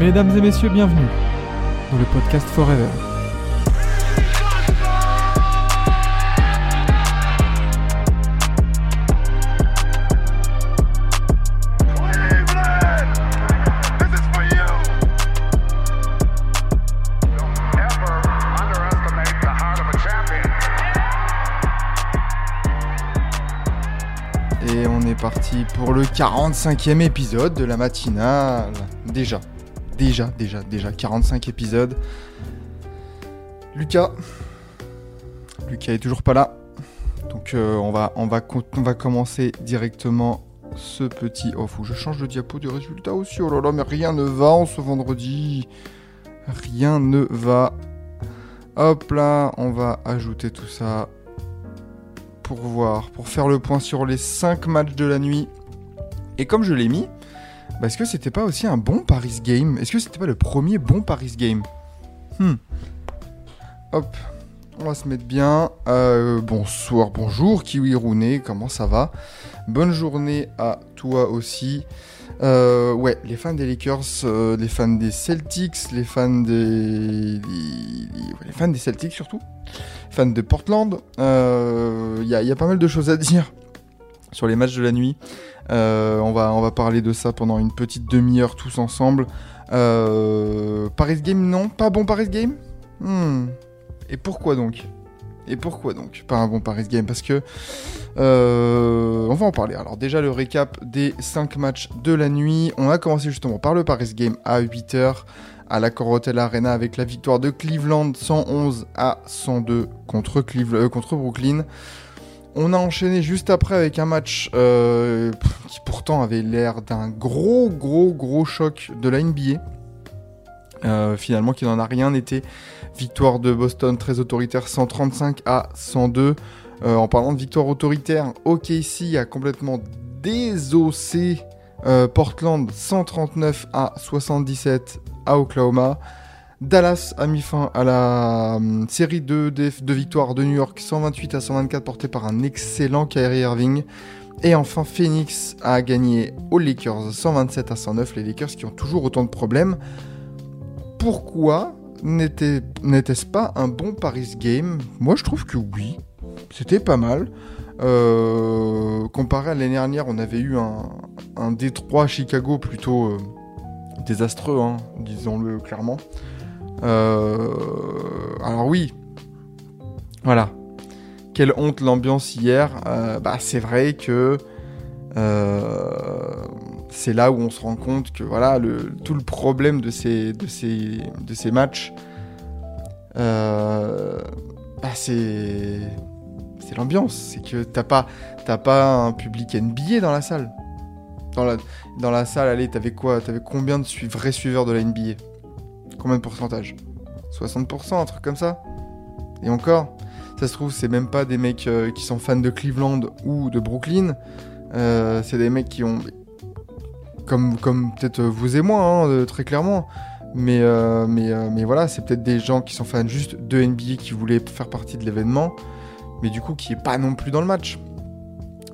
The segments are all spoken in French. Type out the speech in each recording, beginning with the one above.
Mesdames et messieurs, bienvenue dans le podcast Forever. Et on est parti pour le 45e épisode de la matinale. Déjà, déjà, déjà, déjà, 45 épisodes. Lucas. Lucas est toujours pas là. Donc euh, on, va, commencer directement ce petit... Oh, faut je change le diapo du résultat aussi. Oh là là, mais rien ne va en ce vendredi. Rien ne va. Hop là, on va ajouter tout ça pour voir, pour faire le point sur les 5 matchs de la nuit. Et comme je l'ai mis, bah, est-ce que c'était pas aussi un bon Paris Game? Est-ce que c'était pas le premier bon Paris Game? Hmm. Hop, on va se mettre bien. Euh, bonsoir, bonjour Kiwi Rooney, comment ça va? Bonne journée à toi aussi. Euh, ouais, les fans des Lakers, euh, les fans des Celtics, les fans des, les fans des Celtics surtout, fans de Portland. Il y a pas mal de choses à dire sur les matchs de la nuit. Euh, on, va, parler de ça pendant une petite demi-heure tous ensemble. Euh, Paris Game, non Pas bon Paris Game Hmm. Et pourquoi donc? Et pourquoi donc? Pas un bon Paris Game Parce que... euh, on va en parler. Alors déjà le récap des 5 matchs de la nuit. On a commencé justement par le Paris Game à 8h à la Corotel Arena avec la victoire de Cleveland 111 à 102 contre, contre Brooklyn. On a enchaîné juste après avec un match euh, qui pourtant avait l'air d'un gros gros gros choc de la NBA. Euh, finalement qui n'en a rien été. Victoire de Boston très autoritaire 135 à 102. Euh, en parlant de victoire autoritaire, OKC a complètement désossé Portland 139 à 77 à Oklahoma. Dallas a mis fin à la hum, série de, victoires de New York 128 à 124 portée par un excellent Kyrie Irving. Et enfin Phoenix a gagné aux Lakers 127 à 109. Les Lakers qui ont toujours autant de problèmes. Pourquoi n'était- n'était-ce pas un bon Paris Game? Moi je trouve que oui. C'était pas mal. Euh, comparé à l'année dernière, on avait eu un, un Détroit Chicago plutôt euh, désastreux, hein, disons-le clairement. Euh, alors oui, voilà. Quelle honte l'ambiance hier. Euh, bah c'est vrai que euh, c'est là où on se rend compte que voilà tout le problème de ces matchs, bah c'est l'ambiance. C'est que t'as pas t'as pas un public NBA dans la salle. Dans la salle, allez, t'avais quoi? T'avais combien de vrais suiveurs de la NBA Combien de pourcentage? 60%, un truc comme ça? Et encore, ça se trouve, c'est même pas des mecs euh, qui sont fans de Cleveland ou de Brooklyn. Euh, c'est des mecs qui ont. Comme, comme peut-être vous et moi, hein, euh, très clairement. Mais, euh, mais, mais voilà, c'est peut-être des gens qui sont fans juste de NBA qui voulaient faire partie de l'événement. Mais du coup, qui est pas non plus dans le match.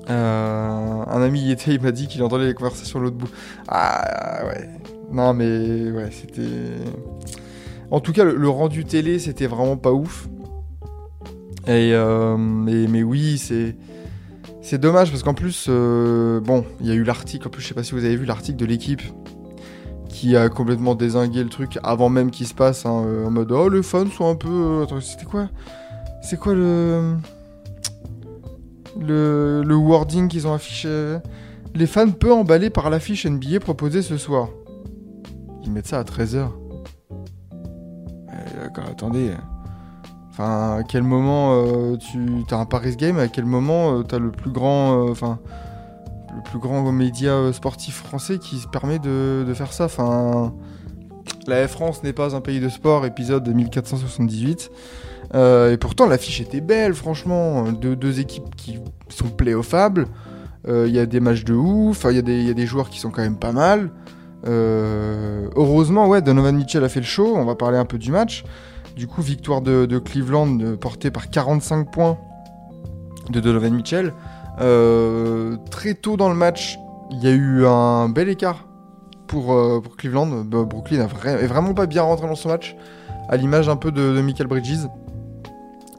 Un ami y était, il m'a dit qu'il entendait les conversations à l'autre bout. Ah ouais. Non mais ouais, c'était. En tout cas, le, rendu télé, c'était vraiment pas ouf. Et euh, mais, oui, c'est c'est dommage parce qu'en plus, euh, bon, il y a eu l'article. En plus, je sais pas si vous avez vu l'article de l'équipe qui a complètement désingué le truc avant même qu'il se passe, hein, euh, en mode oh les fans sont un peu. euh, c'était quoi? C'est quoi le le, le wording qu'ils ont affiché? Les fans peu emballés par l'affiche NBA proposée ce soir. Ils mettent ça à 13h. attendez. Enfin, à quel moment euh, tu as un Paris Game À quel moment tu as le plus grand, euh, enfin, le plus grand média euh, sportif français qui se permet de, de faire ça? Enfin, la France n'est pas un pays de sport, épisode 1478. Euh, et pourtant, l'affiche était belle, franchement. Deux, deux équipes qui sont playoffables. Il y a des matchs de ouf. Il y a des joueurs qui sont quand même pas mal. Euh, heureusement, ouais, Donovan Mitchell a fait le show. On va parler un peu du match. Du coup, victoire de, Cleveland euh, portée par 45 points de Donovan Mitchell. Euh, très tôt dans le match, il y a eu un bel écart pour, Cleveland. Bah, Brooklyn a vra- est vraiment pas bien rentré dans son match, à l'image un peu de, Michael Bridges,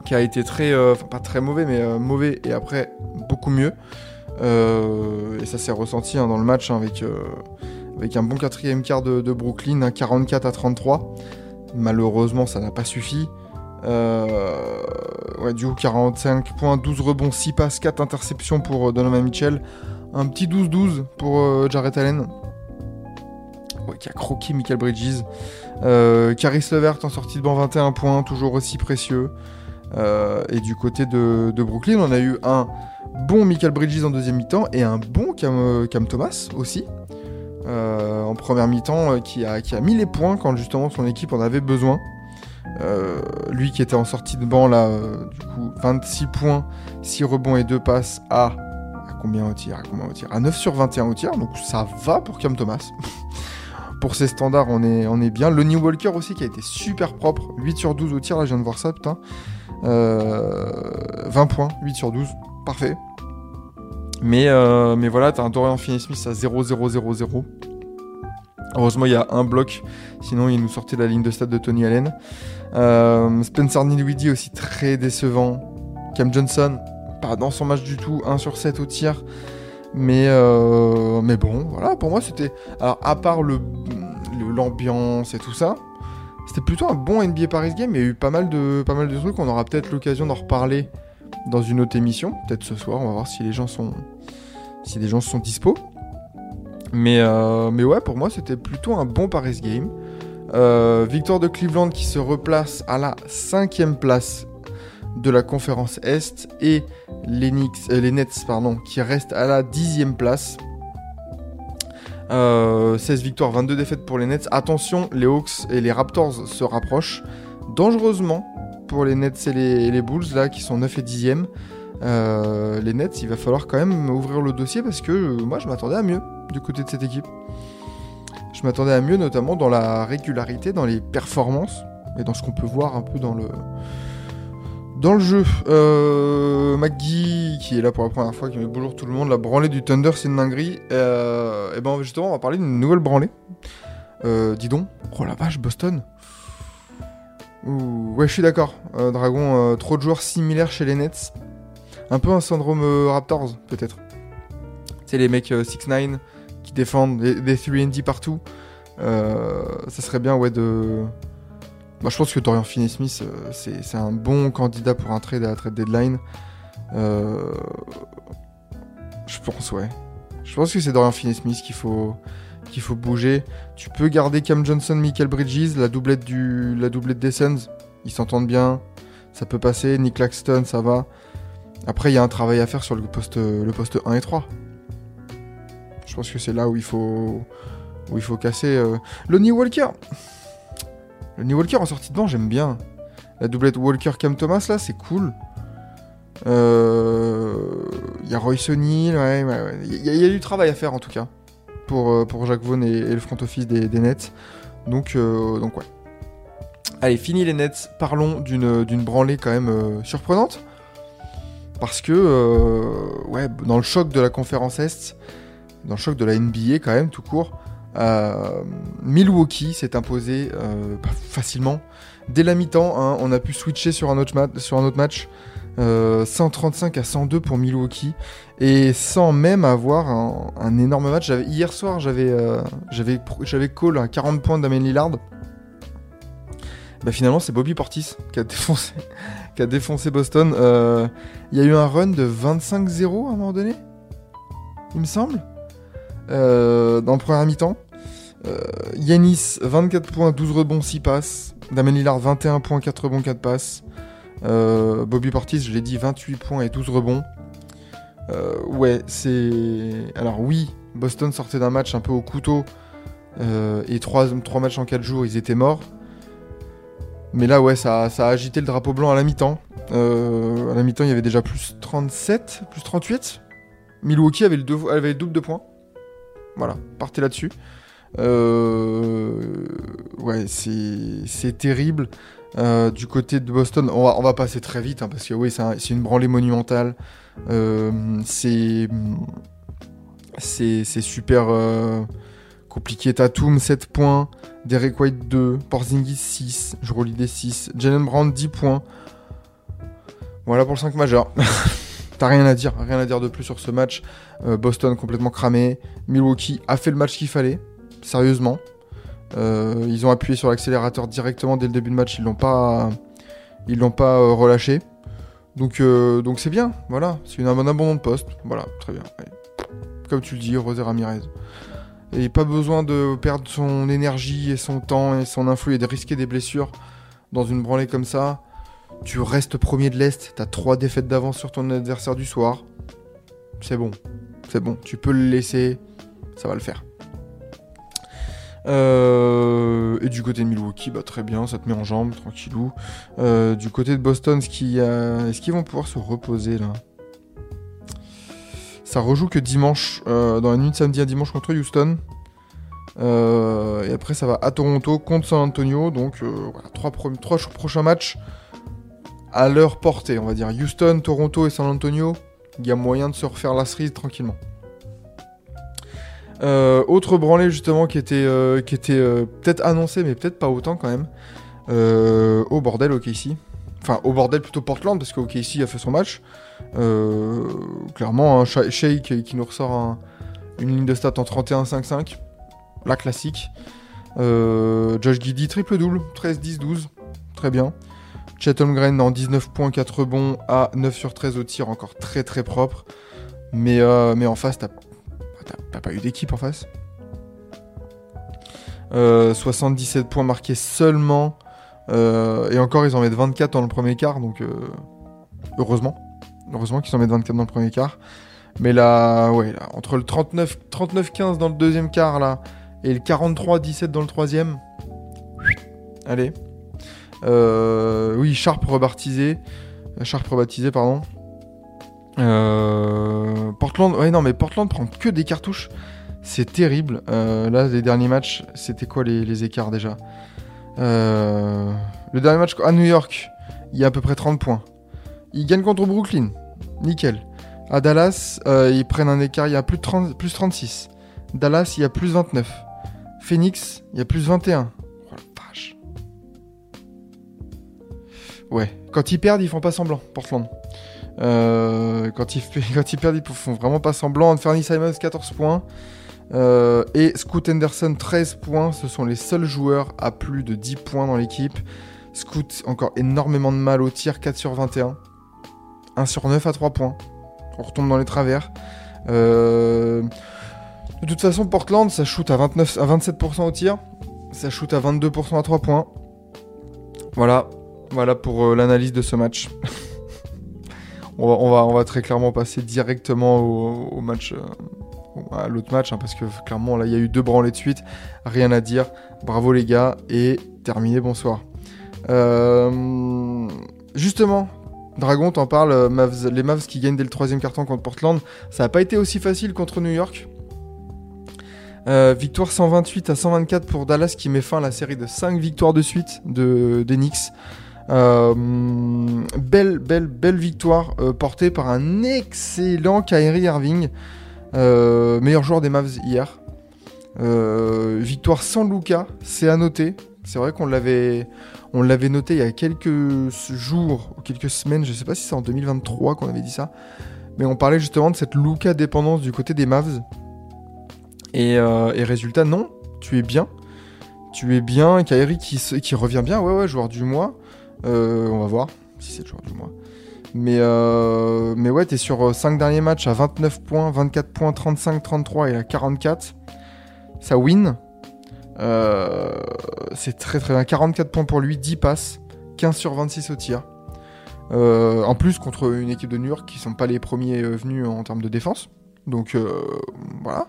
qui a été très, enfin pas très mauvais, mais mauvais et après beaucoup mieux. Et ça s'est ressenti hein, dans le match hein, avec, avec un bon quatrième quart de, Brooklyn, un 44 à 33. Malheureusement, ça n'a pas suffi. Euh, ouais, du coup, 45 points, 12 rebonds, 6 passes, 4 interceptions pour euh, Donovan Mitchell. Un petit 12-12 pour euh, Jarrett Allen. Ouais, qui a croqué Michael Bridges. Euh, Caris Levert en sortie de banc 21 points, toujours aussi précieux. Et du côté de, Brooklyn, on a eu un bon Michael Bridges en deuxième mi-temps et un bon Cam Thomas aussi. Euh, en première mi-temps, euh, qui, a, mis les points quand justement son équipe en avait besoin. Euh, lui qui était en sortie de banc là, euh, du coup 26 points, 6 rebonds et 2 passes à, combien au tir, à combien au tir? À 9 sur 21 au tir, donc ça va pour Cam Thomas. pour ses standards, on est, on est bien. Lonnie Walker aussi qui a été super propre, 8 sur 12 au tir, là je viens de voir ça, putain. Euh, 20 points, 8 sur 12, parfait. Mais, euh, mais voilà, t'as un Dorian Finney-Smith à 0-0-0-0. Heureusement, il y a un bloc, sinon il nous sortait la ligne de stade de Tony Allen. Euh, Spencer Dinwiddie aussi très décevant. Cam Johnson, pas dans son match du tout, 1 sur 7 au tir. Mais, euh, mais bon, voilà, pour moi c'était. Alors, à part le- l'ambiance et tout ça, c'était plutôt un bon NBA Paris Game. Il y a eu pas mal de, pas mal de trucs. On aura peut-être l'occasion d'en reparler dans une autre émission. Peut-être ce soir, on va voir si les gens sont, si les gens sont dispo. Mais, euh, mais ouais, pour moi, c'était plutôt un bon Paris Game. Euh, victoire de Cleveland qui se replace à la cinquième place de la conférence Est et les, euh, Nets pardon, qui restent à la dixième place. Euh, 16 victoires, 22 défaites pour les Nets. Attention, les Hawks et les Raptors se rapprochent dangereusement pour les Nets et les, Bulls là qui sont 9 et 10e. Euh, les Nets, il va falloir quand même ouvrir le dossier parce que euh, moi je m'attendais à mieux du côté de cette équipe. Je m'attendais à mieux notamment dans la régularité, dans les performances et dans ce qu'on peut voir un peu dans le dans le jeu. Euh, McGee qui est là pour la première fois, qui met bonjour tout le monde, la branlée du Thunder c'est une dinguerie. Euh, et ben justement on va parler d'une nouvelle branlée. Dis donc, oh la vache Boston. Ouh, ouais, je suis d'accord. Euh, Dragon, euh, trop de joueurs similaires chez les Nets. Un peu un syndrome euh, Raptors, peut-être. C'est les mecs 6-9 qui défendent des, des 3D partout. Ça serait bien, ouais, de. Bah, je pense que Dorian Finney-Smith, c'est un bon candidat pour un trade à la trade deadline. Je pense, ouais. Je pense que c'est Dorian Finney-Smith qu'il faut, qu'il faut bouger. Tu peux garder Cam Johnson, Michael Bridges, la doublette, du, la doublette des Suns. Ils s'entendent bien. Ça peut passer. Nick Claxton, ça va. Après, il y a un travail à faire sur le poste, le poste 1 et 3. Je pense que c'est là où il faut, casser. Euh... Lonnie Walker. Lonnie Walker en sortie de banc, j'aime bien. La doublette Walker-Cam Thomas, là, c'est cool. Euh, Il y a Roy O'Neal, ouais, ouais, ouais. Il y, a- il y a du travail à faire en tout cas pour, euh, pour Jacques Vaughan et, le front office des, Nets. Donc, euh, donc ouais. Allez, fini les Nets. Parlons d'une d'une branlée quand même euh, surprenante. Parce que, euh, ouais, dans le choc de la conférence Est, dans le choc de la NBA quand même, tout court, euh, Milwaukee s'est imposé euh, facilement. Dès la mi-temps, hein, on a pu switcher sur un autre, sur un autre match. Euh, 135 à 102 pour Milwaukee et sans même avoir un, énorme match. Hier soir, j'avais euh, j'avais call à 40 points d'Amen Lillard. Bah finalement, c'est Bobby Portis qui a défoncé, qui a défoncé Boston. Euh, Il y a eu un run de 25-0 à un moment donné, il me semble, euh, dans le premier mi-temps. Euh, Yanis, 24 points, 12 rebonds, 6 passes. Damien Lillard, 21 points, 4 rebonds, 4 passes. Euh, Bobby Portis, je l'ai dit, 28 points et 12 rebonds. Euh, ouais, c'est. Alors, oui, Boston sortait d'un match un peu au couteau. euh, et 3, matchs en 4 jours, ils étaient morts. Mais là, ouais, ça, a agité le drapeau blanc à la mi-temps. À la mi-temps, il y avait déjà plus 37, plus 38. Milwaukee avait le, avait le double de points. Voilà, partez là-dessus. Euh, c'est terrible. Euh, du côté de Boston, on va, passer très vite, hein, parce que oui, c'est un- c'est une branlée monumentale. Euh, c'est super... euh, Compliqué Tatum 7 points, Derek White 2, Porzingis 6, je relis des 6, Jalen Brown 10 points. Voilà pour le 5 majeur. T'as rien à dire, rien à dire de plus sur ce match. Boston complètement cramé. Milwaukee a fait le match qu'il fallait, sérieusement. Euh, ils ont appuyé sur l'accélérateur directement dès le début de match, ils l'ont pas, ils l'ont pas euh, relâché. Donc euh, donc c'est bien, voilà, c'est un abandon de poste, voilà, très bien. Comme tu le dis, Rosé Ramirez. Et pas besoin de perdre son énergie et son temps et son influx et de risquer des blessures dans une branlée comme ça. Tu restes premier de l'Est, t'as trois défaites d'avance sur ton adversaire du soir. C'est bon, c'est bon, tu peux le laisser, ça va le faire. Euh, et du côté de Milwaukee, bah, très bien, ça te met en jambe, tranquillou. Euh, du côté de Boston, est-ce qu'ils vont pouvoir se reposer là? Ça rejoue que dimanche, euh, dans la nuit de samedi à dimanche contre Houston. Et après, ça va à Toronto contre San Antonio. Donc, voilà, trois, trois ch- prochains matchs à leur portée, on va dire. Houston, Toronto et San Antonio. Il y a moyen de se refaire la cerise tranquillement. Euh, autre branlée justement qui était, euh, qui était euh, peut-être annoncé, mais peut-être pas autant quand même. Au bordel OKC. Enfin, au bordel plutôt Portland, parce que OKC a fait son match. Clairement, Sha- Shea qui, nous ressort un- une ligne de stats en 31-5-5. La classique. Josh Giddy, triple-double, 13-10-12. Très bien. Chet Holmgren en 19 points, 4 rebonds à 9 sur 13 au tir, encore très très propre. Mais, mais en face, t'as t'as- pas eu d'équipe en face? Euh, 77 points marqués seulement. Euh, et encore, ils en mettent 24 dans le premier quart, donc euh, heureusement. Heureusement qu'ils en mettent 24 dans le premier quart. Mais là, ouais, là, entre le 39 39-15 dans le deuxième quart là, et le 43-17 dans le troisième. Allez. Euh, oui, Sharp rebaptisé. Euh, Sharp rebaptisé, pardon. Euh, Portland, ouais, non, mais Portland prend que des cartouches. C'est terrible. Euh, là, les derniers matchs, c'était quoi les, écarts déjà? Euh, Le dernier match à New York, il y a à peu près 30 points. Ils gagnent contre Brooklyn. Nickel. À Dallas, ils prennent un écart, il y a plus, de 30 plus 36. Dallas, il y a plus 29. Phoenix, il y a plus 21. Oh la vache. Ouais. Quand ils perdent, ils font pas semblant, Portland. Euh, quand, ils, quand ils perdent, ils font vraiment pas semblant. Anthony Simons, 14 points. Euh, et Scoot Henderson, 13 points. Ce sont les seuls joueurs à plus de 10 points dans l'équipe. Scoot, encore énormément de mal au tir, 4 sur 21. 1 sur 9 à 3 points. On retombe dans les travers. Euh, De toute façon, Portland, ça shoot à, 29, à 27% au tir. Ça shoot à 22% à 3 points. Voilà, voilà pour l'analyse de ce match. on, va, très clairement passer directement au, match, euh, à l'autre match, hein, parce que clairement là il y a eu deux branlées de suite, rien à dire. Bravo les gars et terminé, bonsoir. Euh, justement, Dragon, t'en parles, euh, Mavs- les Mavs qui gagnent dès le troisième carton contre Portland, ça n'a pas été aussi facile contre New York? Victoire 128 à 124 pour Dallas qui met fin à la série de 5 victoires de suite de, des Knicks. Euh, belle, belle, belle victoire euh, portée par un excellent Kyrie Irving, euh, meilleur joueur des Mavs hier. Victoire sans Luca, c'est à noter. C'est vrai qu'on l'avait, noté il y a quelques jours ou quelques semaines, je sais pas si c'est en 2023 qu'on avait dit ça, mais on parlait justement de cette Luca dépendance du côté des Mavs. Et, résultat, non, tu es bien. Tu es bien, se- qui revient bien, ouais, ouais, joueur du mois. Euh, on va voir si c'est le joueur du mois. Mais, euh, mais ouais, t'es sur 5 derniers matchs à 29 points, 24 points, 35, 33 et à 44. Ça win. Euh, c'est très très bien. 44 points pour lui, 10 passes, 15 sur 26 au tir. Euh, en plus, contre une équipe de New York qui sont pas les premiers euh, venus en termes de défense. Donc euh, voilà.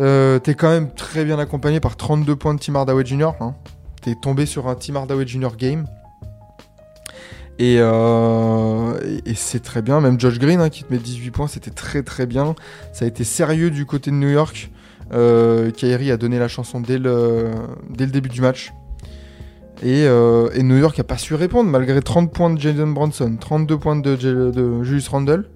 Euh, T'es quand même très bien accompagné par 32 points de Tim Hardaway Jr. hein. T'es tombé sur un Tim Hardaway Jr. game. Et, euh, et, c'est très bien. Même Josh Green hein, qui te met 18 points, c'était très très bien. Ça a été sérieux du côté de New York. Euh, Kyrie a donné la chanson dès le, début du match. Et, euh, et New York a pas su répondre malgré 30 points de Jalen Bronson, 32 points de, Julius Randle.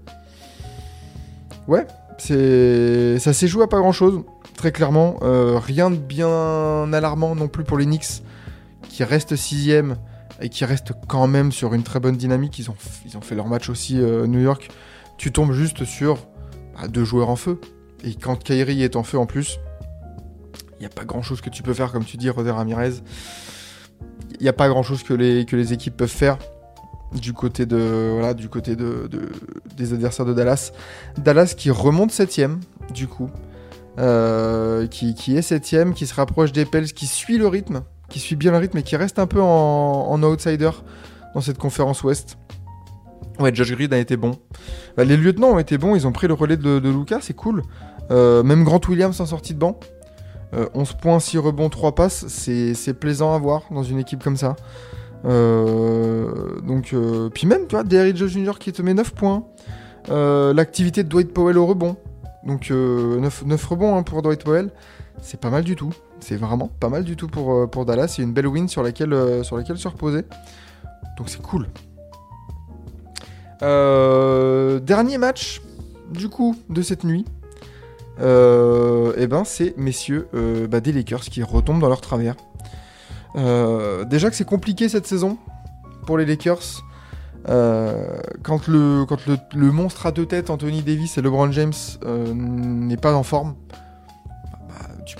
Ouais, ça s'est joué à pas grand chose. Très clairement, euh, rien de bien alarmant non plus pour les Knicks, qui restent sixième et qui restent quand même sur une très bonne dynamique. Ils ont, ils ont fait leur match aussi euh, New York. Tu tombes juste sur bah, deux joueurs en feu. Et quand Kyrie est en feu en plus, il n'y a pas grand chose que tu peux faire, comme tu dis, Roder Ramirez. Il n'y a pas grand chose que les, que les équipes peuvent faire du côté, de, voilà, du côté de, de- des adversaires de Dallas. Dallas qui remonte 7 du coup. Euh, qui, qui est 7 qui se rapproche des Pels, qui suit le rythme, qui suit bien le rythme et qui reste un peu en, outsider dans cette conférence Ouest. Ouais, Josh Green a été bon. Bah, les lieutenants ont été bons, ils ont pris le relais de, Lucas, c'est cool. Euh, même Grant Williams en sortie de banc. Euh, 11 points, 6 rebonds, 3 passes, c'est plaisant à voir dans une équipe comme ça. Euh, donc, euh, puis même, tu vois, Derrick Jones Jr. qui te met 9 points. L'activité de Dwight Powell au rebond. Donc, euh, 9, 9 rebonds hein, pour Dwight Powell. C'est pas mal du tout. C'est vraiment pas mal du tout pour, euh, pour Dallas. C'est une belle win sur laquelle, euh, sur laquelle se reposer. Donc, c'est cool. Euh, dernier match, du coup, de cette nuit. Et ben, c'est, messieurs, bah, des Lakers qui retombent dans leur travers. Déjà que c'est compliqué cette saison pour les Lakers. Quand le, monstre à deux têtes, Anthony Davis et LeBron James, n'est pas en forme,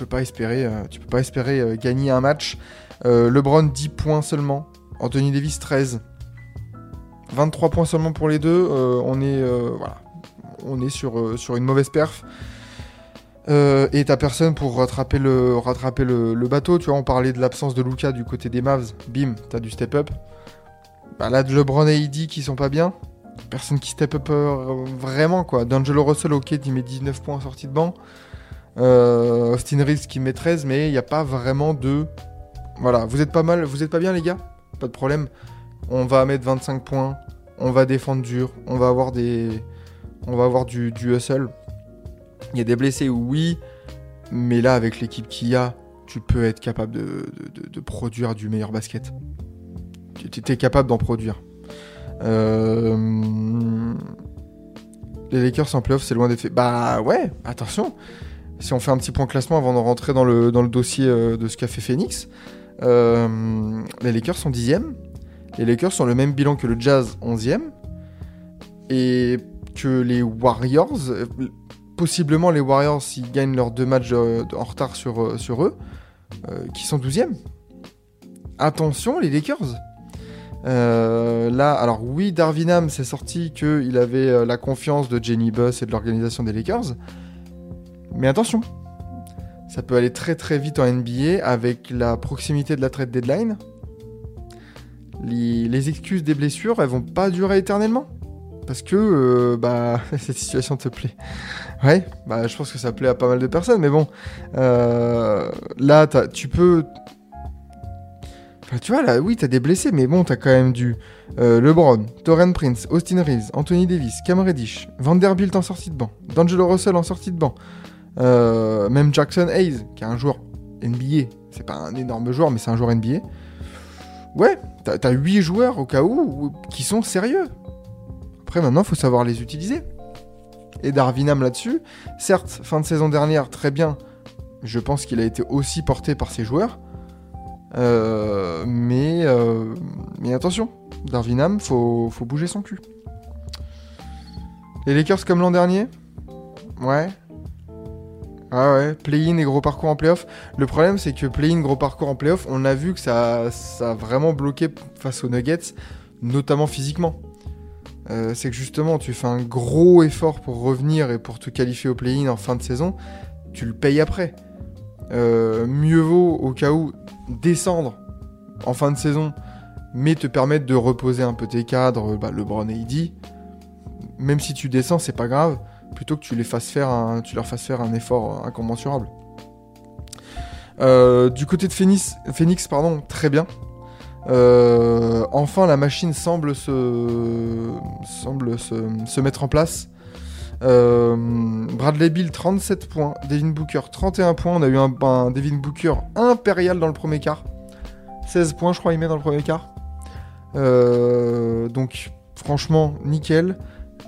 peux pas espérer, euh, tu peux pas espérer euh, gagner un match. Euh, LeBron 10 points seulement, Anthony Davis 13. 23 points seulement pour les deux. on est, voilà, on est sur, sur une mauvaise perf. Et t'as personne pour rattraper le, rattraper le, bateau. Tu vois, on parlait de l'absence de Luca du côté des Mavs. Bim, t'as du step up. Bah là, de LeBron et AD qui sont pas bien. Personne qui step up euh, vraiment, quoi. D'Angelo Russell, ok, il met 19 points en sortie de banc. Euh, Austin Reeves qui met 13, mais il n'y a pas vraiment de. Voilà, vous êtes pas mal, vous êtes pas bien, les gars? Pas de problème. On va mettre 25 points. On va défendre dur. On va avoir des. On va avoir du, du hustle. Il y a des blessés, oui. Mais là, avec l'équipe qu'il y a, tu peux être capable de, produire du meilleur basket. Tu es capable d'en produire. Euh, Les Lakers en playoff, c'est loin des faits. Bah ouais, attention. Si on fait un petit point classement avant de rentrer dans le, dans le dossier euh, de ce qu'a fait Phoenix, euh, les Lakers sont 10 Les Lakers ont le même bilan que le Jazz 11e. Et que les Warriors, euh, possiblement les Warriors, s'ils gagnent leurs deux matchs en retard sur, sur eux, qui sont 12e. Attention, les Lakers. Là, alors oui, Darvin Ham s'est sorti qu'il avait la confiance de Jenny Buss et de l'organisation des Lakers. Mais attention, ça peut aller très très vite en NBA avec la proximité de la trade deadline. Les, excuses des blessures, elles vont pas durer éternellement. Parce que euh, bah, cette situation te plaît. Ouais, bah, je pense que ça plaît à pas mal de personnes, mais bon. euh, là, tu peux. Enfin, tu vois, là, oui, t'as des blessés, mais bon, t'as quand même du euh, LeBron, Torrent Prince, Austin Reeves, Anthony Davis, Cam Reddish, Vanderbilt en sortie de banc, D'Angelo Russell en sortie de banc, euh, même Jackson Hayes, qui est un joueur NBA. C'est pas un énorme joueur, mais c'est un joueur NBA. Ouais, t'as t'as 8 joueurs au cas où où- qui sont sérieux. Après, maintenant, faut savoir les utiliser. Et Darvinam là-dessus, certes, fin de saison dernière, très bien. Je pense qu'il a été aussi porté par ses joueurs. Euh, mais, euh, mais attention, Darvinam, faut, faut bouger son cul. Les Lakers comme l'an dernier? Ouais. Ah ouais, play-in et gros parcours en playoff. Le problème, c'est que play-in, gros parcours en playoff, on a vu que ça, ça a vraiment bloqué face aux Nuggets, notamment physiquement. Euh, c'est que justement, tu fais un gros effort pour revenir et pour te qualifier au play-in en fin de saison, tu le payes après. Euh, mieux vaut, au cas où, descendre en fin de saison, mais te permettre de reposer un peu tes cadres, bah, LeBron et AD. Même si tu descends, c'est pas grave, plutôt que tu, les fasses faire un, tu leur fasses faire un effort incommensurable. Euh, du côté de Phoenix, Phoenix pardon, très bien. Euh, enfin, la machine semble se, semble se, se mettre en place. Euh, Bradley Bill 37 points, Devin Booker 31 points. On a eu un, Devin Booker impérial dans le premier quart. 16 points, je crois, il met dans le premier quart. Donc, franchement, nickel.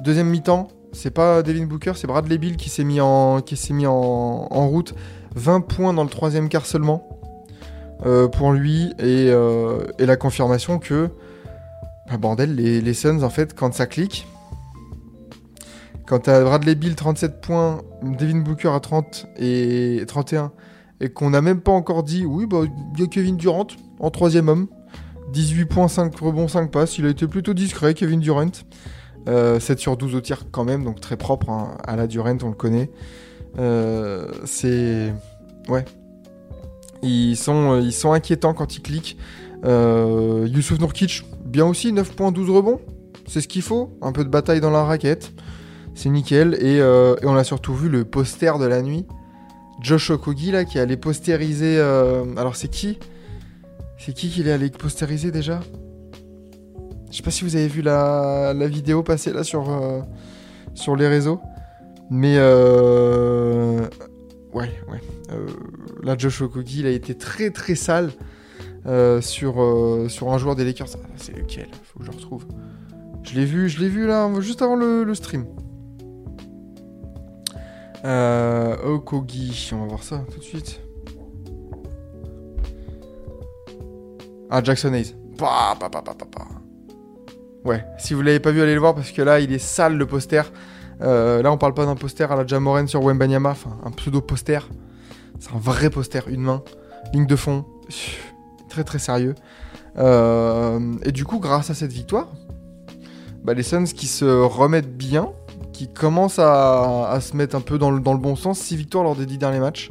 Deuxième mi-temps, c'est pas Devin Booker, c'est Bradley Bill qui s'est mis en, qui mis en, route. 20 points dans le troisième quart seulement euh, pour lui et, euh, et la confirmation que, bah, bordel, les, les Suns, en fait, quand ça clique, quand t'as Bradley Bill 37 points, Devin Booker à 30 et 31, et qu'on n'a même pas encore dit, oui, bah, il y a Kevin Durant en troisième homme, 18 points, 5 rebonds, 5 passes, il a été plutôt discret, Kevin Durant. Euh, 7 sur 12 au tir quand même, donc très propre hein, à la Durant, on le connaît. Euh, c'est... Ouais. Ils sont, ils sont inquiétants quand ils cliquent. Euh, Youssouf Nourkic, bien aussi, 9 points, 12 rebonds. C'est ce qu'il faut. Un peu de bataille dans la raquette. C'est nickel. Et, euh, on a surtout vu le poster de la nuit. Josh Okogi, là, qui allait postériser... euh, Alors c'est qui? C'est qui qui est allé postériser déjà? Je sais pas si vous avez vu la, vidéo passer là sur, euh, les réseaux. Mais euh... ouais, ouais. Euh, là, Josh Okogi, il a été très très sale euh, sur, euh, un joueur des Lakers. Ah, c'est lequel? Faut que je le retrouve. Je l'ai vu, je l'ai vu là, juste avant le, stream. Euh, Okogi, on va voir ça tout de suite. Ah, Jackson Hayes. Pa, pa, pa. Ouais, si vous l'avez pas vu, allez le voir parce que là, il est sale le poster. Euh, là, on parle pas d'un poster à la Jamoren sur Wembanyama, enfin un pseudo poster. C'est un vrai poster, une main, ligne de fond, très très sérieux. Euh, et du coup, grâce à cette victoire, bah, les Suns qui se remettent bien, qui commencent à, se mettre un peu dans le, dans le bon sens, 6 victoires lors des 10 derniers matchs.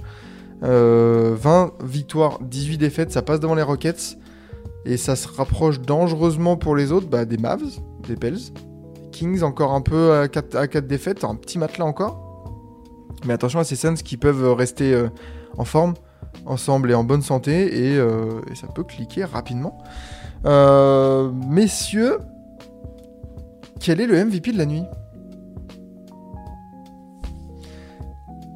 Euh, 20 victoires, 18 défaites, ça passe devant les Rockets. Et ça se rapproche dangereusement pour les autres bah, des Mavs, des Pels. Kings encore un peu à 4, à 4 défaites, un petit matelas encore. Mais attention à ces Suns qui peuvent rester euh, en forme, ensemble et en bonne santé, et, euh, ça peut cliquer rapidement. Euh, messieurs, quel est le MVP de la nuit?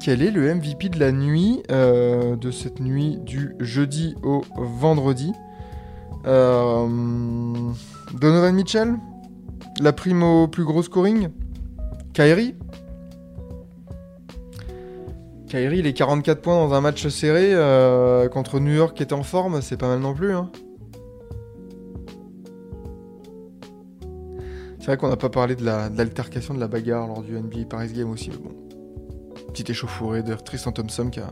Quel est le MVP de la nuit, de cette nuit du jeudi au vendredi? Donovan Mitchell La prime au plus gros scoring Kyrie Kyrie, les 44 points dans un match serré euh, contre New York qui était en forme, c'est pas mal non plus. Hein. C'est vrai qu'on n'a pas parlé de la- de l'altercation, de, la bagarre lors du NBA Paris Game aussi, mais bon. Petite échauffourée de Tristan Thompson qui a,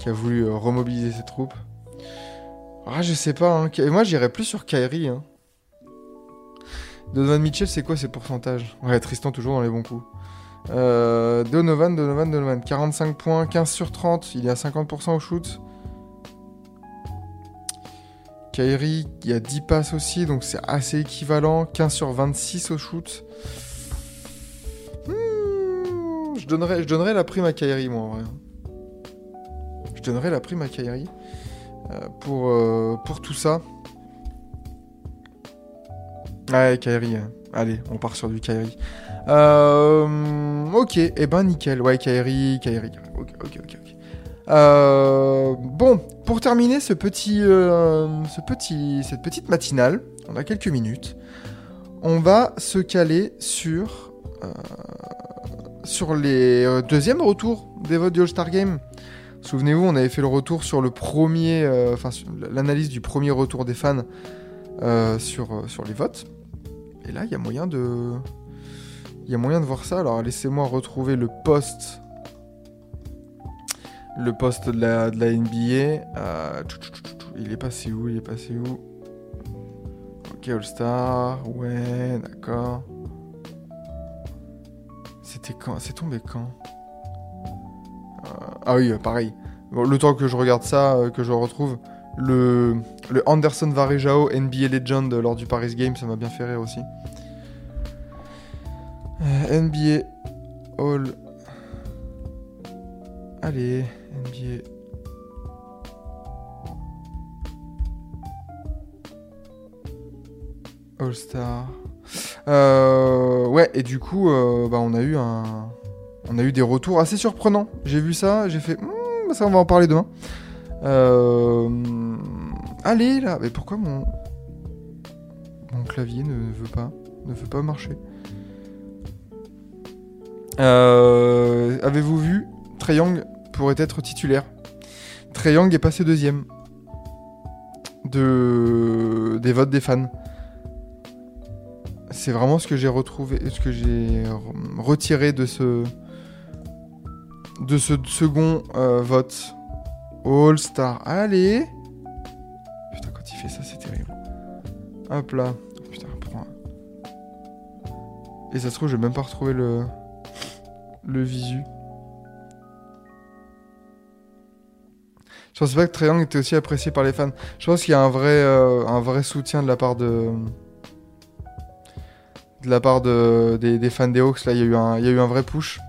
qui a voulu euh, remobiliser ses troupes. Ah, je sais pas, hein. Moi j'irais plus sur Kyrie. Hein. Donovan Mitchell, c'est quoi ses pourcentages? Ouais, Tristan toujours dans les bons coups. Euh, Donovan, Donovan, Donovan. 45 points, 15 sur 30. Il est à 50% au shoot. Kyrie, il y a 10 passes aussi, donc c'est assez équivalent. 15 sur 26 au shoot. Hmm, je, donnerais, je donnerais la prime à Kyrie, moi, en vrai. Je donnerais la prime à euh, pour, euh, pour tout ça. Ouais, Kyrie. hein. Allez, on part sur du Kyrie. Euh, ok, et eh ben nickel. Ouais, Kyrie, Kyrie. Ok, ok, ok. ok. Euh, bon, pour terminer ce petit, euh, ce petit, cette petite matinale, on a quelques minutes. On va se caler sur, euh, sur les euh, deuxièmes retours des votes du All-Star Game. Souvenez-vous, on avait fait le retour sur le premier, euh, l'analyse du premier retour des fans euh, sur, euh, sur les votes. Et là, il y a moyen de, il y a moyen de voir ça. Alors laissez-moi retrouver le post, le post de la, NBA. Il est passé où? Il est passé où? Ok, All Star, ouais, d'accord. C'était quand? C'est tombé quand? Ah oui, euh, pareil. Le temps que je regarde ça, euh, que je retrouve, le, Anderson Varejao NBA Legend lors du Paris Game, ça m'a bien fait rire aussi. Euh, NBA All. Allez, NBA. All Star. Ouais, et du coup, bah, on a eu un, on a eu des retours assez surprenants. J'ai vu ça, j'ai fait, Hmm, ça on va en parler demain. Euh, allez là, mais pourquoi mon, clavier ne veut pas, ne veut pas marcher? Euh, Avez-vous vu Trae Young pourrait être titulaire? Trey Young est passé deuxième de... des votes des fans. C'est vraiment ce que j'ai retrouvé, ce que j'ai re- retiré de ce de ce second euh, vote. All Star. Allez. Putain, quand il fait ça, c'est terrible. Hop là. Putain, prends. Et ça se trouve, je vais même pas retrouver le le visu. Je pensais pas que Triangle était aussi apprécié par les fans. Je pense qu'il y a un vrai, euh, un vrai soutien de la part de. De la part de, des, des fans des Hawks. Là, il y, a eu un, il y a eu un vrai push.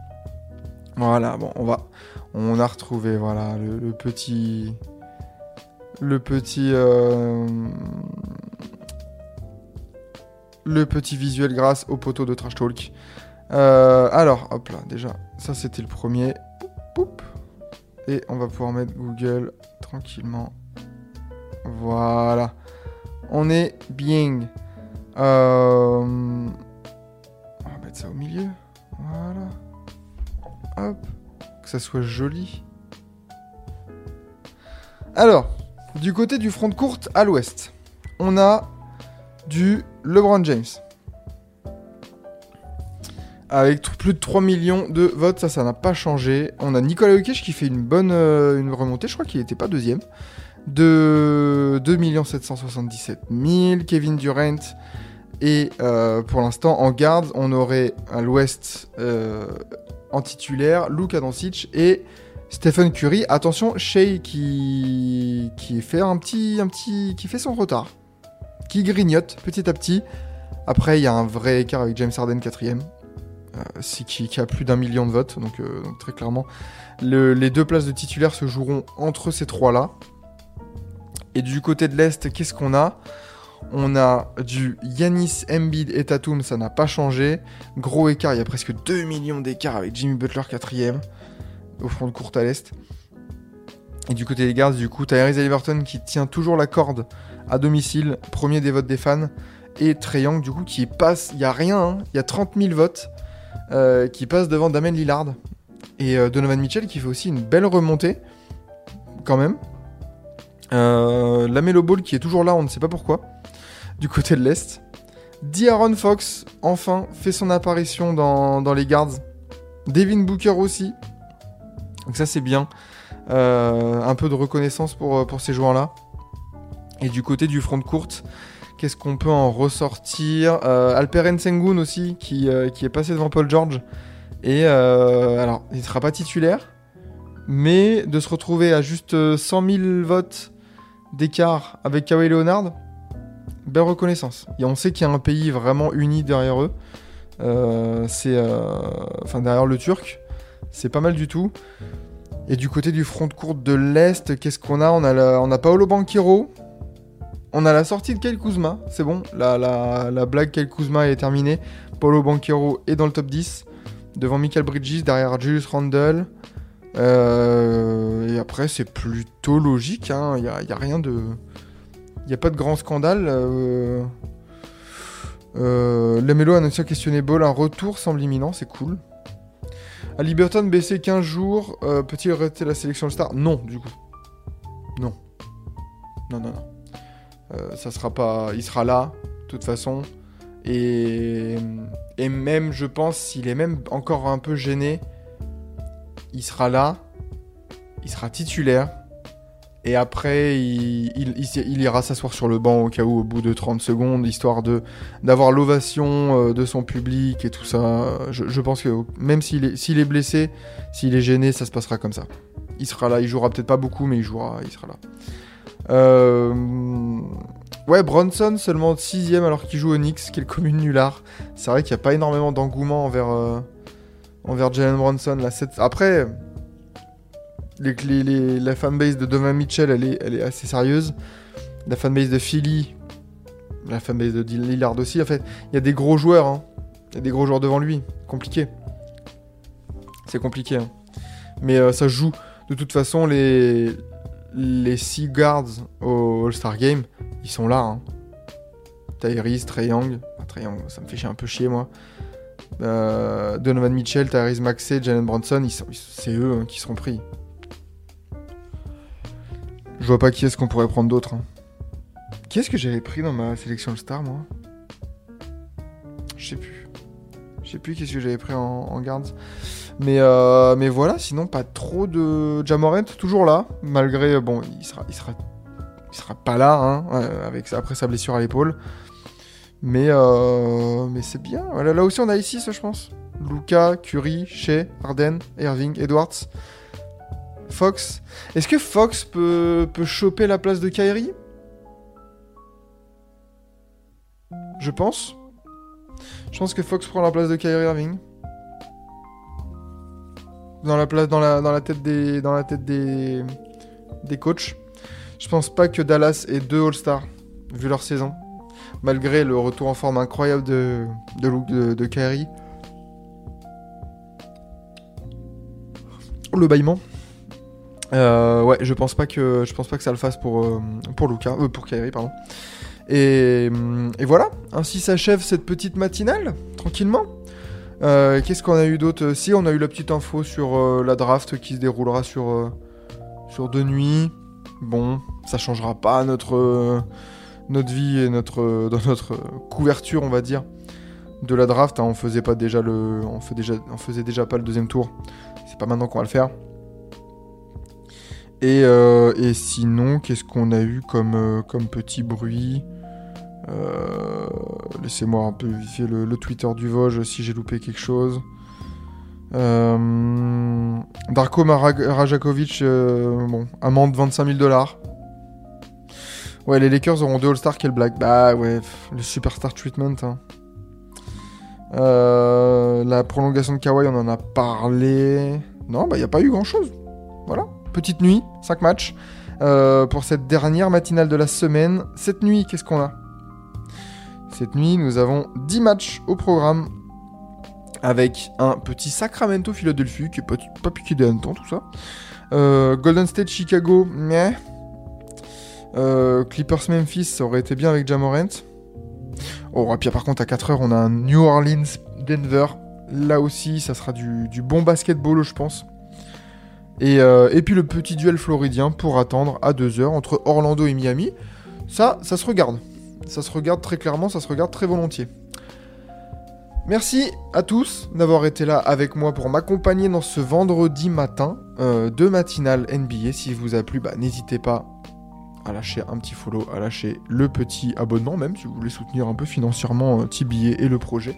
Voilà, bon, on va. On a retrouvé, voilà, le, petit. Le petit. euh, le petit visuel grâce au poteau de Trash Talk. Euh, alors, hop là, déjà, ça c'était le premier. Et on va pouvoir mettre Google tranquillement. Voilà. On est bien. Euh, On va mettre ça au milieu. Voilà. Hop. Que ça soit joli. Alors, du côté du front de courte à l'ouest, on a du LeBron James. Avec plus de 3 millions de votes, ça, ça n'a pas changé. On a Nicolas Jokic qui fait une bonne euh, une remontée, je crois qu'il n'était pas deuxième. De 2 777 000. Kevin Durant. Et euh, pour l'instant, en garde, on aurait à l'ouest euh, en titulaire Luka Doncic et Stephen Curry. Attention, Shea qui, fait son retard, qui grignote petit à petit. Après, il y a un vrai écart avec James Harden quatrième, euh, qui, a plus d'un million de votes. Donc, euh, très clairement, le- les deux places de titulaire se joueront entre ces trois-là. Et du côté de l'Est, qu'est-ce qu'on a? On a du Yanis, Embiid et Tatum, ça n'a pas changé. Gros écart, il y a presque 2 millions d'écart avec Jimmy Butler quatrième au front de courte à l'Est. Et du côté des gardes, du coup, Tyrese Halliburton qui tient toujours la corde à domicile, premier des votes des fans. Et Trae Young, du coup, qui passe, il y a rien, hein, il y a 30 000 votes, euh, qui passe devant Damien Lillard. Et euh, Donovan Mitchell qui fait aussi une belle remontée, quand même. Euh, la Melo Ball qui est toujours là, on ne sait pas pourquoi, du côté de l'Est. D'Aaron Fox, enfin, fait son apparition dans, les guards. Devin Booker aussi. Donc ça c'est bien. Euh, un peu de reconnaissance pour, pour ces joueurs-là. Et du côté du front de courte, qu'est-ce qu'on peut en ressortir? Euh, Alperen Sengun aussi, qui, euh, qui est passé devant Paul George. Et euh, alors, il ne sera pas titulaire, mais de se retrouver à juste euh, 100 000 votes d'écart avec Kawhi Leonard, belle reconnaissance. Et on sait qu'il y a un pays vraiment uni derrière eux. Euh, c'est euh, enfin derrière le Turc, c'est pas mal du tout. Et du côté du front de courte de l'Est, qu'est-ce qu'on a? On a, Paolo Banquero. On a la sortie de Kyle Kuzma, c'est bon. La, la, la blague Kyle Kuzma est terminée. Paolo Banquero est dans le top 10. Devant Michael Bridges, derrière Julius Randle. Euh, et après, c'est plutôt logique. Il n'y a, y a rien de. Il n'y a pas de grand scandale. Euh... Euh, Lamelo annonce un questionable. Un retour semble imminent, c'est cool. À Liberton, baissé 15 jours. euh, Peut-il arrêter la sélection All-Star Non, du coup. Non. Non, non, non. Euh, ça sera pas. Il sera là, de toute façon. Et même, je pense, s'il est même encore un peu gêné, il sera là. Il sera titulaire. Et après, il, ira s'asseoir sur le banc au cas où, au bout de 30 secondes, histoire de d'avoir l'ovation euh, de son public et tout ça. Je, pense que même s'il est, est blessé, s'il est gêné, ça se passera comme ça. Il sera là, il jouera peut-être pas beaucoup, mais il jouera, il sera là. Euh, Ouais, Bronson seulement 6 alors qu'il joue au Knicks, quelle commune nullard. C'est vrai qu'il n'y a pas énormément d'engouement envers, euh, envers Jalen Bronson. Là, Après, la fanbase de Donovan Mitchell, elle est, assez sérieuse. La fanbase de Philly, la fanbase de Lillard aussi. En fait, il y a des gros joueurs. hein. Il y a des gros joueurs devant lui. Compliqué. C'est compliqué. hein. Mais euh, ça joue. De toute façon, les, six guards au All-Star Game, ils sont là. Hein. Tyrese, Trae Young. Trae Young, ça me fait chier- un peu chier, moi. Euh, Donovan Mitchell, Tyrese Maxey, Jalen Bronson, c'est eux hein, qui seront pris. Je vois pas qui est-ce qu'on pourrait prendre d'autre. hein. Qui est-ce que j'avais pris dans ma sélection All-Star, moi? Je sais plus. Je sais plus qu'est-ce que j'avais pris en, en guards. Mais, euh, mais voilà, sinon pas trop de... Jamorant, toujours là, malgré... Bon, il sera, il sera, pas là, hein, euh, après sa blessure à l'épaule. Mais, euh, mais c'est bien. Voilà, là aussi, on a ici, je pense. Luca, Curry, Shea, Harden, Irving, Edwards, Fox. Est-ce que Fox peut, choper la place de Kyrie Je pense. Je pense que Fox prend la place de Kyrie Irving. Dans la tête des, dans coachs. Je pense pas que Dallas ait deux All-Stars vu leur saison, malgré le retour en forme incroyable de, de Kyrie. Le bâillement. Euh, ouais, je pense pas que je pense pas que ça le fasse pour euh, pour Luca, euh, pour Kyrie pardon. Et, hum, et voilà, ainsi s'achève cette petite matinale, tranquillement. Euh, Qu'est-ce qu'on a eu d'autre? Si, on a eu la petite info sur la draft qui se déroulera sur, sur deux nuits. Bon, ça changera pas notre, notre vie et notre, dans notre couverture, on va dire, de la draft. hein. on faisait pas déjà le, on, fait déjà, on faisait déjà pas le deuxième tour. C'est pas maintenant qu'on va le faire. Et, euh, et sinon, qu'est-ce qu'on a eu comme, euh, comme petit bruit Euh, Laissez-moi un peu vérifier le, Twitter du Vosges si j'ai loupé quelque chose. Euh, Darko Rajakovic, bon, amende 25 000 dollars. Ouais, les Lakers auront deux All-Stars, quelle blague. Bah ouais, le Superstar Treatment. hein. La prolongation de Kawhi, on en a parlé. Non, bah il n'y a pas eu grand-chose. Voilà, petite nuit, 5 matchs. Euh, pour cette dernière matinale de la semaine. Cette nuit, qu'est-ce qu'on a? Cette nuit, nous avons 10 matchs au programme. Avec un petit Sacramento Philadelphie qui est pas, piqué des hannetons, tout ça. Euh, Golden State Chicago, meh. Euh, Clippers Memphis, ça aurait été bien avec Jamorant. Oh, et puis par contre, à 4h, on a un New Orleans Denver. Là aussi, ça sera du, du bon basketball, je pense. Et, euh, et puis le petit duel floridien pour attendre à 2h entre Orlando et Miami. Ça, ça se regarde. Ça se regarde très clairement, ça se regarde très volontiers. Merci à tous d'avoir été là avec moi pour m'accompagner dans ce vendredi matin euh, de matinale NBA. Si vous a plu, bah, n'hésitez pas à lâcher un petit follow, à lâcher le petit abonnement, même si vous voulez soutenir un peu financièrement euh, et le projet.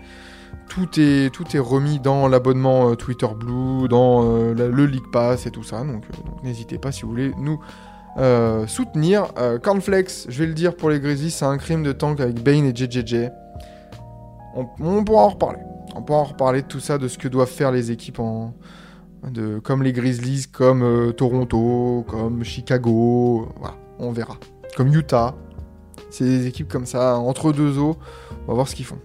Tout est, tout est remis dans l'abonnement euh, Twitter Blue, dans euh, le League Pass et tout ça. Donc, euh, n'hésitez pas si vous voulez nous soutenir. Euh, Cornflakes, je vais le dire pour les Grizzlies, c'est un crime de tank avec Bane et JJJ. On, on pourra en reparler. On pourra en reparler de tout ça, de ce que doivent faire les équipes en, de, comme les Grizzlies, comme Toronto, comme Chicago. Voilà, on verra. Comme Utah. C'est des équipes comme ça, entre deux eaux. On va voir ce qu'ils font.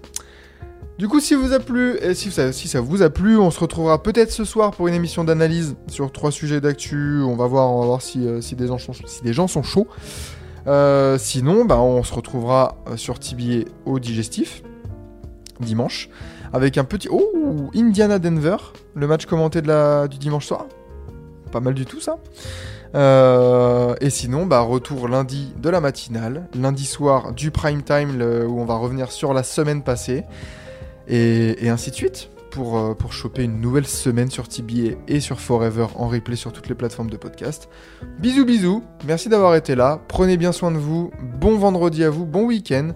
Du coup, si vous a plu, et si ça, si ça vous a plu, on se retrouvera peut-être ce soir pour une émission d'analyse sur trois sujets d'actu. On va voir, on va voir si, euh, des, gens sont, chauds. Euh, sinon, bah, on se retrouvera euh, sur TBA au digestif dimanche avec un petit oh Indiana Denver, le match commenté du dimanche soir. Pas mal du tout ça. Et sinon, bah, retour lundi de la matinale, lundi soir du prime time où on va revenir sur la semaine passée et, ainsi de suite pour, euh, pour choper une nouvelle semaine sur TBA et sur Forever en replay sur toutes les plateformes de podcast. Bisous bisous, merci d'avoir été là, prenez bien soin de vous, bon vendredi à vous, bon week-end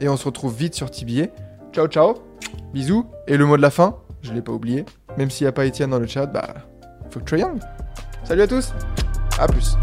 et on se retrouve vite sur TBA. Ciao ciao, bisous et le mot de la fin, je l'ai pas oublié, même s'il n'y a pas Étienne dans le chat, bah faut que Young. Salut à tous, à plus.